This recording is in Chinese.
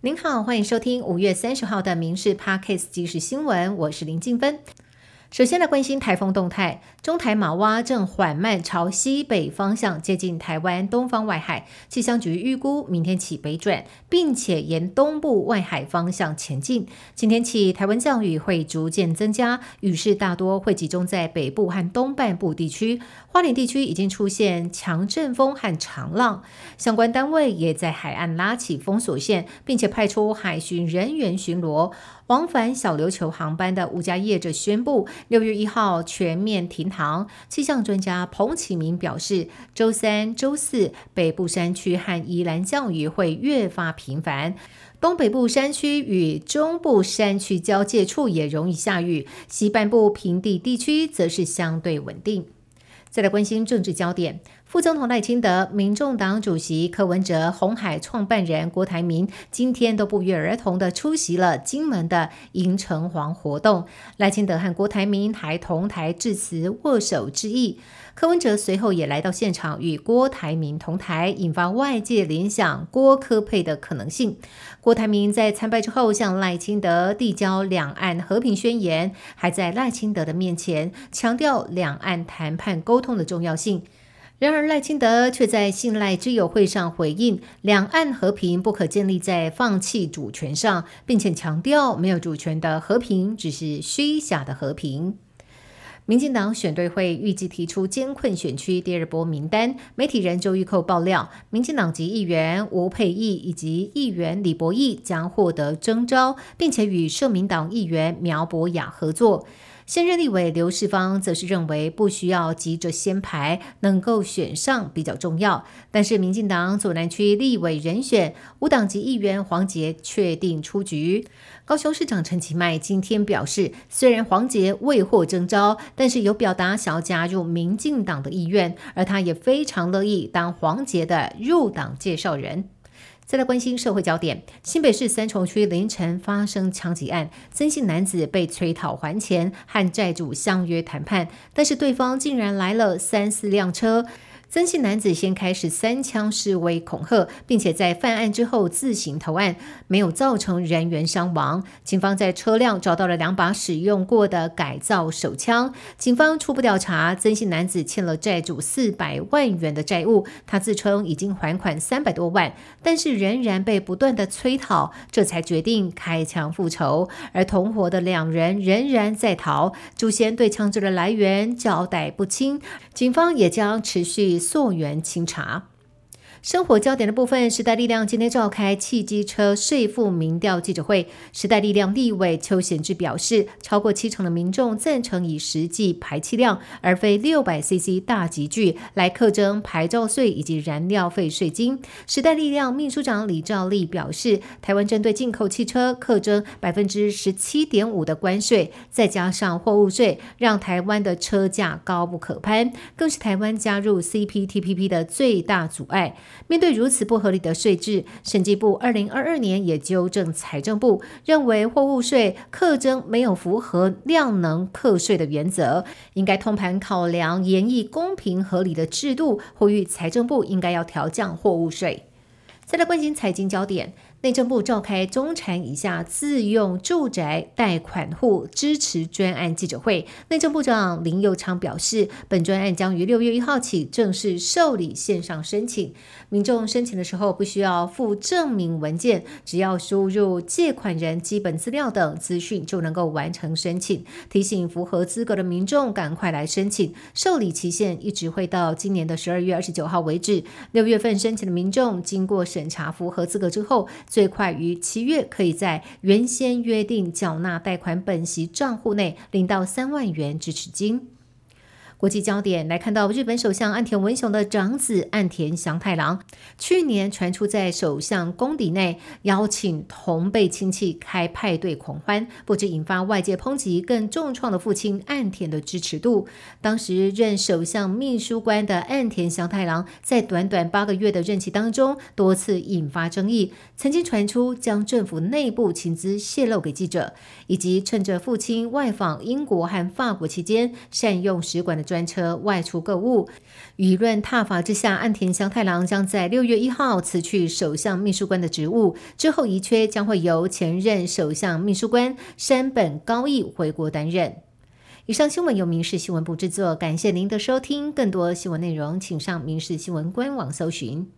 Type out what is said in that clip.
您好，欢迎收听五月三十号的《民事 Parkes 即时新闻》，我是林静芬。首先来关心台风动态，中台马洼正缓慢朝西北方向接近台湾东方外海，气象局预估明天起北转，并且沿东部外海方向前进。今天起，台湾降雨会逐渐增加，雨势大多会集中在北部和东半部地区。花莲地区已经出现强阵风和长浪，相关单位也在海岸拉起封锁线，并且派出海巡人员巡逻。往返小琉球航班的五家业者宣布，六月一号全面停航。气象专家彭启明表示，周三、周四北部山区和宜兰降雨会越发频繁，东北部山区与中部山区交界处也容易下雨，西半部平地地区则是相对稳定。再来关心政治焦点。副总统赖清德、民众党主席柯文哲、红海创办人郭台铭今天都不约而同的出席了金门的迎城隍活动。赖清德和郭台铭还同台致辞、握手致意。柯文哲随后也来到现场与郭台铭同台，引发外界联想郭科配的可能性。郭台铭在参拜之后向赖清德递交两岸和平宣言，还在赖清德的面前强调两岸谈判沟通的重要性。然而，赖清德却在信赖之友会上回应：两岸和平不可建立在放弃主权上，并且强调没有主权的和平只是虚假的和平。民进党选队会预计提出艰困选区第二波名单。媒体人周玉蔻爆料，民进党籍议员吴佩义以及议员李博义将获得征召，并且与社民党议员苗博雅合作。现任立委刘世芳则是认为不需要急着先排，能够选上比较重要。但是民进党左南区立委人选无党籍议员黄杰确定出局。高雄市长陈其迈今天表示，虽然黄杰未获征召，但是有表达想要加入民进党的意愿，而他也非常乐意当黄杰的入党介绍人。再来关心社会焦点，新北市三重区凌晨发生枪击案，曾姓男子被催讨还钱，和债主相约谈判，但是对方竟然来了三四辆车。曾姓男子先开始三枪示威恐吓，并且在犯案之后自行投案，没有造成人员伤亡。警方在车辆找到了两把使用过的改造手枪。警方初步调查，曾姓男子欠了债主四百万元的债务，他自称已经还款三百多万，但是仍然被不断的催讨，这才决定开枪复仇。而同伙的两人仍然在逃，祖先对枪支的来源交代不清，警方也将持续。溯源清查。生活焦点的部分，时代力量今天召开汽机车税负民调记者会。时代力量立委邱显志表示，超过七成的民众赞成以实际排气量而非六百 CC 大集具来课征牌照税以及燃料费税金。时代力量秘书长李兆利表示，台湾针对进口汽车课征百分之十七点五的关税，再加上货物税，让台湾的车价高不可攀，更是台湾加入 CPTPP 的最大阻碍。面对如此不合理的税制，审计部二零二二年也纠正财政部，认为货物税课征没有符合量能课税的原则，应该通盘考量，研议公平合理的制度，呼吁财政部应该要调降货物税。再来关心财经焦点。内政部召开中产以下自用住宅贷款户支持专案记者会，内政部长林佑昌表示，本专案将于六月一号起正式受理线上申请。民众申请的时候不需要附证明文件，只要输入借款人基本资料等资讯就能够完成申请。提醒符合资格的民众赶快来申请，受理期限一直会到今年的十二月二十九号为止。六月份申请的民众经过审查符合资格之后。最快于七月，可以在原先约定缴纳贷款本息账户内领到三万元支持金。国际焦点来看到，日本首相岸田文雄的长子岸田祥太郎去年传出在首相宫邸内邀请同辈亲戚开派对狂欢，不止引发外界抨击，更重创了父亲岸田的支持度。当时任首相秘书官的岸田祥太郎，在短短八个月的任期当中，多次引发争议，曾经传出将政府内部情资泄露给记者，以及趁着父亲外访英国和法国期间，善用使馆的。专车外出购物。舆论踏伐之下，岸田祥太郎将在六月一号辞去首相秘书官的职务，之后遗缺将会由前任首相秘书官山本高义回国担任。以上新闻由民事新闻部制作，感谢您的收听。更多新闻内容，请上民事新闻官网搜寻。